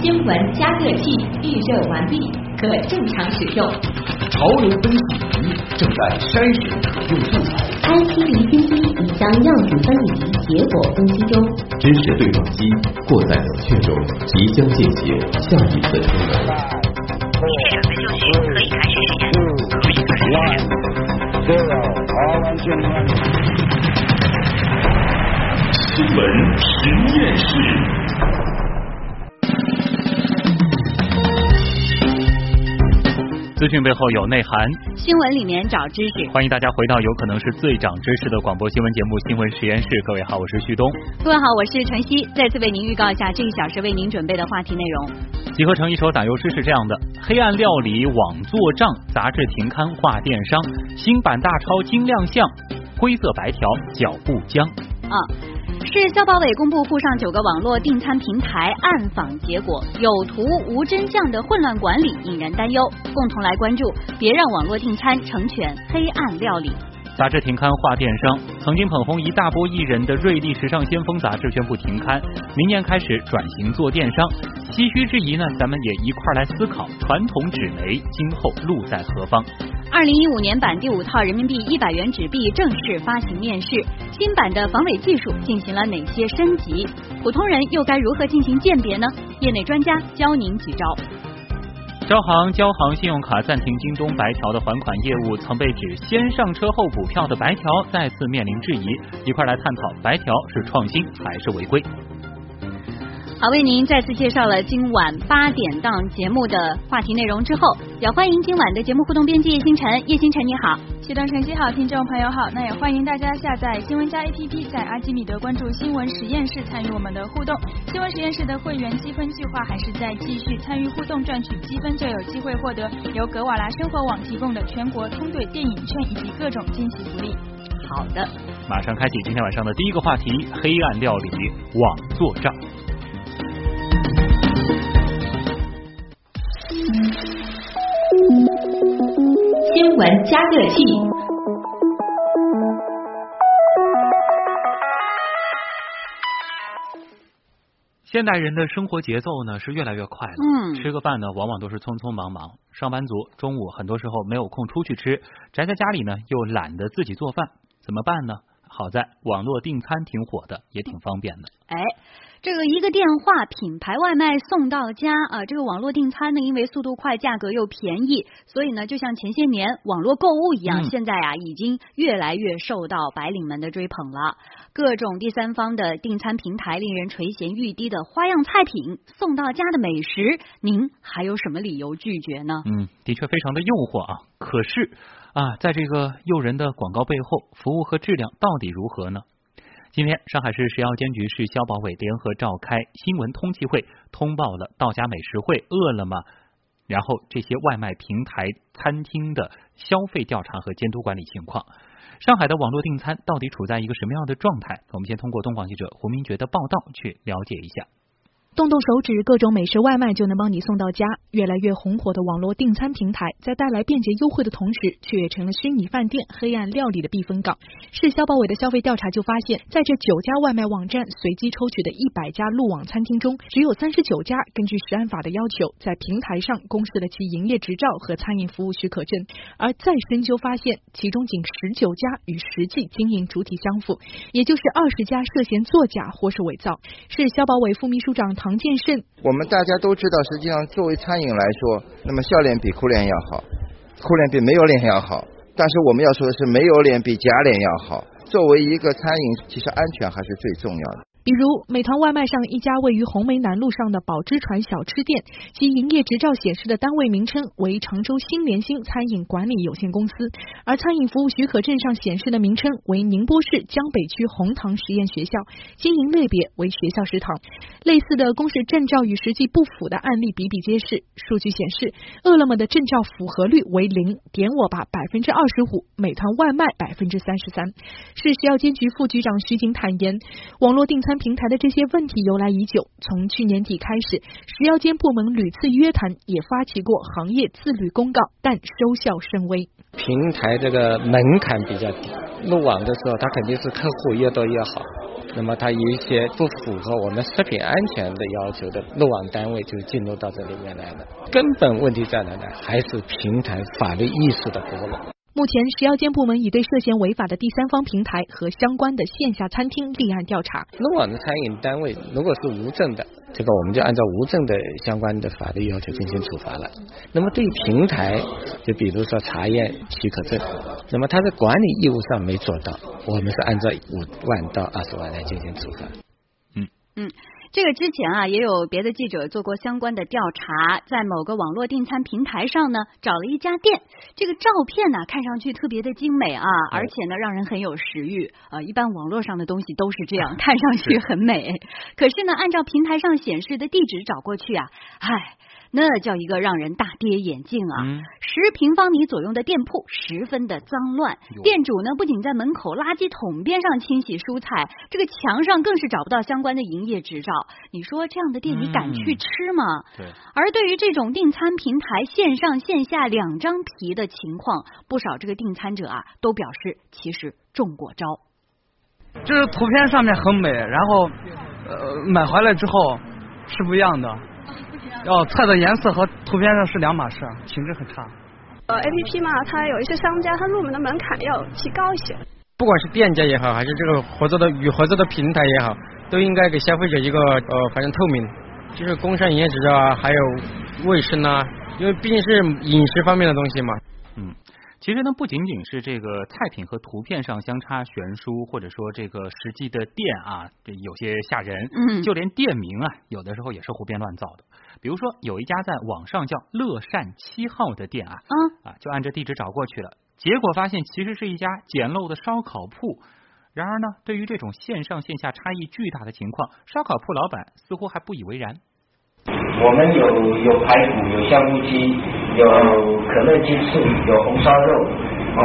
新闻加热器预热完毕，可正常使用。潮流分析仪正在筛选可用素材。I T 离心机已将样品分离，结果分析中。知识对撞机过在冷却中，即将进行下一次充能。现场的就绪，可以开始实验。可以开始实验。新闻实验室。资讯背后有内涵，新闻里面找知识。欢迎大家回到有可能是最长知识的广播新闻节目《新闻实验室》。各位好，我是旭东。各位好，我是晨曦。再次为您预告一下这一小时为您准备的话题内容。集合成一首打油诗是这样的：黑暗料理网做账，杂志停刊画电商，新版大钞精亮相，灰色白条脚步僵。啊。市消保委公布沪上九个网络订餐平台暗访结果，有图无真相的混乱管理引人担忧。共同来关注，别让网络订餐成全黑暗料理。杂志停刊画电商，曾经捧红一大波艺人的瑞丽时尚先锋杂志宣布停刊，明年开始转型做电商。唏嘘之余呢，咱们也一块儿来思考，传统纸媒今后路在何方？二零一五年版第五套人民币一百元纸币正式发行面世，新版的防伪技术进行了哪些升级？普通人又该如何进行鉴别呢？业内专家教您几招。招行、交行信用卡暂停京东白条的还款业务，曾被指先上车后补票的白条再次面临质疑，一块来探讨白条是创新还是违规？好，为您再次介绍了今晚八点档节目的话题内容之后，也欢迎今晚的节目互动编辑叶星辰。叶星辰你好，谢段晨曦好，听众朋友好，那也欢迎大家下载新闻加 APP，在阿基米德关注新闻实验室，参与我们的互动。新闻实验室的会员积分计划还是在继续，参与互动赚取积分就有机会获得由格瓦拉生活网提供的全国通兑电影券以及各种惊喜福利。好的，马上开启今天晚上的第一个话题：黑暗料理网做账。新闻加热器。现代人的生活节奏呢是越来越快了，嗯，吃个饭呢往往都是匆匆忙忙。上班族中午很多时候没有空出去吃，宅在家里呢又懒得自己做饭，怎么办呢？好在网络订餐挺火的，也挺方便的。哎。这个一个电话，品牌外卖送到家啊！这个网络订餐呢，因为速度快，价格又便宜，所以呢，就像前些年网络购物一样，现在啊，已经越来越受到白领们的追捧了。各种第三方的订餐平台，令人垂涎欲滴的花样菜品，送到家的美食，您还有什么理由拒绝呢？嗯，的确非常的诱惑啊！可是啊，在这个诱人的广告背后，服务和质量到底如何呢？今天，上海市食药监局、市消保委联合召开新闻通气会，通报了道家美食会、饿了么，然后这些外卖平台餐厅的消费调查和监督管理情况。上海的网络订餐到底处在一个什么样的状态？我们先通过东广记者胡明觉的报道去了解一下。动动手指，各种美食外卖就能帮你送到家。越来越红火的网络订餐平台，在带来便捷优惠的同时，却也成了虚拟饭店、黑暗料理的避风港。市消保委的消费调查就发现，在这九家外卖网站随机抽取的一百家路网餐厅中，只有三十九家根据食安法的要求，在平台上公示了其营业执照和餐饮服务许可证。而再深究发现，其中仅十九家与实际经营主体相符，也就是二十家涉嫌作假或是伪造。市消保委副秘书长唐。王建胜，我们大家都知道，实际上作为餐饮来说，那么笑脸比哭脸要好，哭脸比没有脸要好。但是我们要说的是，没有脸比假脸要好。作为一个餐饮，其实安全还是最重要的。比如，美团外卖上一家位于红梅南路上的宝之船小吃店，其营业执照显示的单位名称为常州新联心餐饮管理有限公司，而餐饮服务许可证上显示的名称为宁波市江北区红塘实验学校，经营类别为学校食堂。类似的公示证照与实际不符的案例比比皆是。数据显示，饿了么的证照符合率为零，点我吧百分之二十五，美团外卖百分之三十三。市食药监局副局长徐景坦言，网络订餐。平台的这些问题由来已久，从去年底开始，食药监部门屡次约谈，也发起过行业自律公告，但收效甚微。平台这个门槛比较低，入网的时候，他肯定是客户越多越好。那么它有一些不符合我们食品安全的要求的漏网单位就进入到这里面来了。根本问题在哪呢？还是平台法律意识的薄弱。目前，食药监部门已对涉嫌违法的第三方平台和相关的线下餐厅立案调查。漏网的餐饮单位如果是无证的，这个我们就按照无证的相关的法律要求进行处罚了。那么对平台，就比如说查验许可证，那么它在管理义务上没做到，我们是按照五万到二十万来进行处罚。嗯嗯。这个之前啊，也有别的记者做过相关的调查，在某个网络订餐平台上呢，找了一家店，这个照片呢看上去特别的精美啊，而且呢让人很有食欲。呃，一般网络上的东西都是这样，看上去很美，可是呢，按照平台上显示的地址找过去啊，唉。那叫一个让人大跌眼镜啊！十平方米左右的店铺十分的脏乱，店主呢不仅在门口垃圾桶边上清洗蔬菜，这个墙上更是找不到相关的营业执照。你说这样的店你敢去吃吗？对。而对于这种订餐平台线上线下两张皮的情况，不少这个订餐者啊都表示其实中过招。就是图片上面很美，然后呃买回来之后是不一样的。哦，菜的颜色和图片上是两码事，品质很差。呃，A P P 嘛，它有一些商家，它入门的门槛要提高一些。不管是店家也好，还是这个合作的与合作的平台也好，都应该给消费者一个呃，反正透明，就是工商营业执照啊，还有卫生啊，因为毕竟是饮食方面的东西嘛。嗯。其实呢，不仅仅是这个菜品和图片上相差悬殊，或者说这个实际的店啊，这有些吓人。嗯，就连店名啊，有的时候也是胡编乱造的。比如说，有一家在网上叫“乐善七号”的店啊，啊，就按这地址找过去了，结果发现其实是一家简陋的烧烤铺。然而呢，对于这种线上线下差异巨大的情况，烧烤铺老板似乎还不以为然。我们有有排骨，有香菇鸡，有可乐鸡翅，有红烧肉，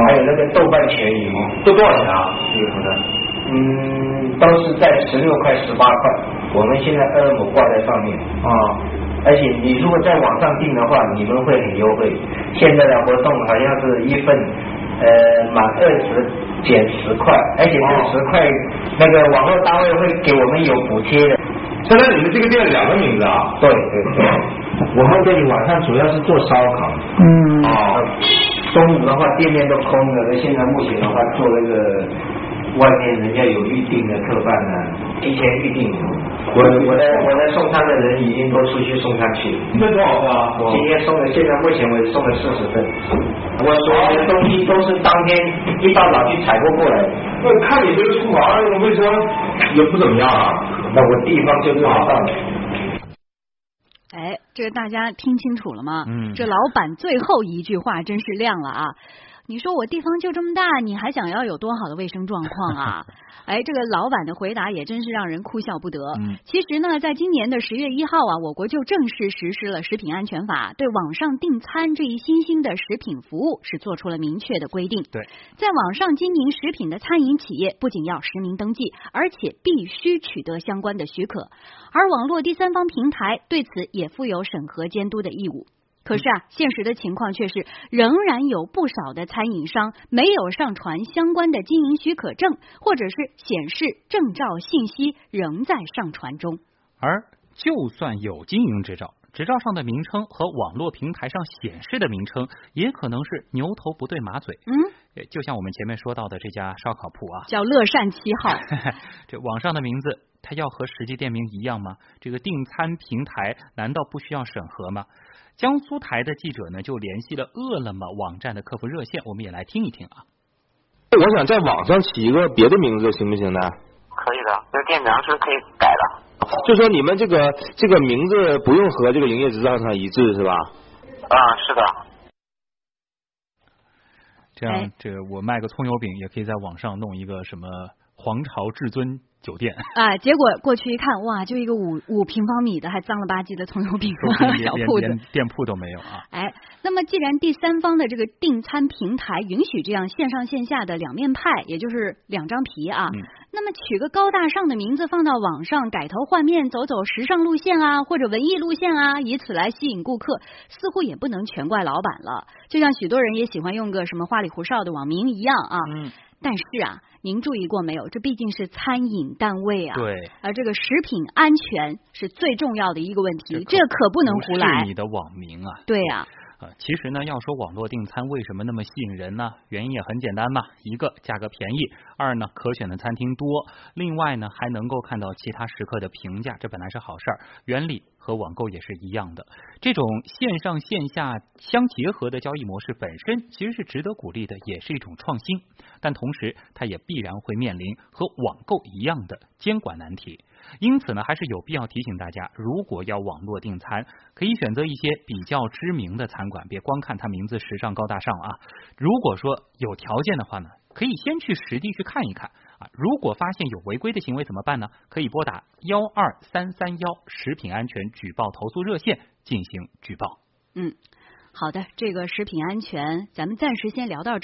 还有那个豆瓣全鱼，都多少钱啊？这个的，嗯，都是在十六块、十八块。我们现在二五挂在上面啊，而且你如果在网上订的话，你们会很优惠。现在的活动好像是一份呃满二十减十块，而且这十块那个网络单位会给我们有补贴的。现在你们这个店两个名字啊？对对对，我们这里晚上主要是做烧烤。嗯。啊，中午的话店面都空了，那现在目前的话做那个外面人家有预定的客饭呢，提前预定。我我的我的送餐的人已经都出去送餐去了。这多少份啊？今天送的，现在目前为止送了四十份。我所有的东西都是当天一大早去采购过来。那看你这个厨房卫生也不怎么样啊。那我地方就这么大。哎，这个大家听清楚了吗？嗯。这老板最后一句话真是亮了啊！你说我地方就这么大，你还想要有多好的卫生状况啊？哎，这个老板的回答也真是让人哭笑不得。其实呢，在今年的十月一号啊，我国就正式实施了食品安全法，对网上订餐这一新兴的食品服务是做出了明确的规定。对，在网上经营食品的餐饮企业，不仅要实名登记，而且必须取得相关的许可，而网络第三方平台对此也负有审核监督的义务。可是啊，现实的情况却是，仍然有不少的餐饮商没有上传相关的经营许可证，或者是显示证照信息仍在上传中。而就算有经营执照，执照上的名称和网络平台上显示的名称，也可能是牛头不对马嘴。嗯，就像我们前面说到的这家烧烤铺啊，叫乐善七号。这网上的名字，它要和实际店名一样吗？这个订餐平台难道不需要审核吗？江苏台的记者呢，就联系了饿了么网站的客服热线，我们也来听一听啊。我想在网上起一个别的名字，行不行呢？可以的，这个店名是可以改的。就说你们这个这个名字不用和这个营业执照上一致，是吧？啊，是的。这样，这我卖个葱油饼，也可以在网上弄一个什么皇朝至尊。酒店 啊，结果过去一看，哇，就一个五五平方米的，还脏了吧唧的葱油饼 小铺子，连店铺都没有啊！哎，那么既然第三方的这个订餐平台允许这样线上线下的两面派，也就是两张皮啊，那么取个高大上的名字放到网上，改头换面，走走时尚路线啊，或者文艺路线啊，以此来吸引顾客，似乎也不能全怪老板了。就像许多人也喜欢用个什么花里胡哨的网名一样啊。但是啊，您注意过没有？这毕竟是餐饮单位啊，对，而这个食品安全是最重要的一个问题，这可不能胡来。是你的网名啊，对呀。其实呢，要说网络订餐为什么那么吸引人呢？原因也很简单嘛，一个价格便宜，二呢可选的餐厅多，另外呢还能够看到其他食客的评价，这本来是好事儿。原理和网购也是一样的，这种线上线下相结合的交易模式本身其实是值得鼓励的，也是一种创新。但同时，它也必然会面临和网购一样的监管难题。因此呢，还是有必要提醒大家，如果要网络订餐，可以选择一些比较知名的餐馆，别光看它名字时尚高大上啊。如果说有条件的话呢，可以先去实地去看一看如果发现有违规的行为怎么办呢？可以拨打幺二三三幺食品安全举报投诉热线进行举报。嗯，好的，这个食品安全咱们暂时先聊到。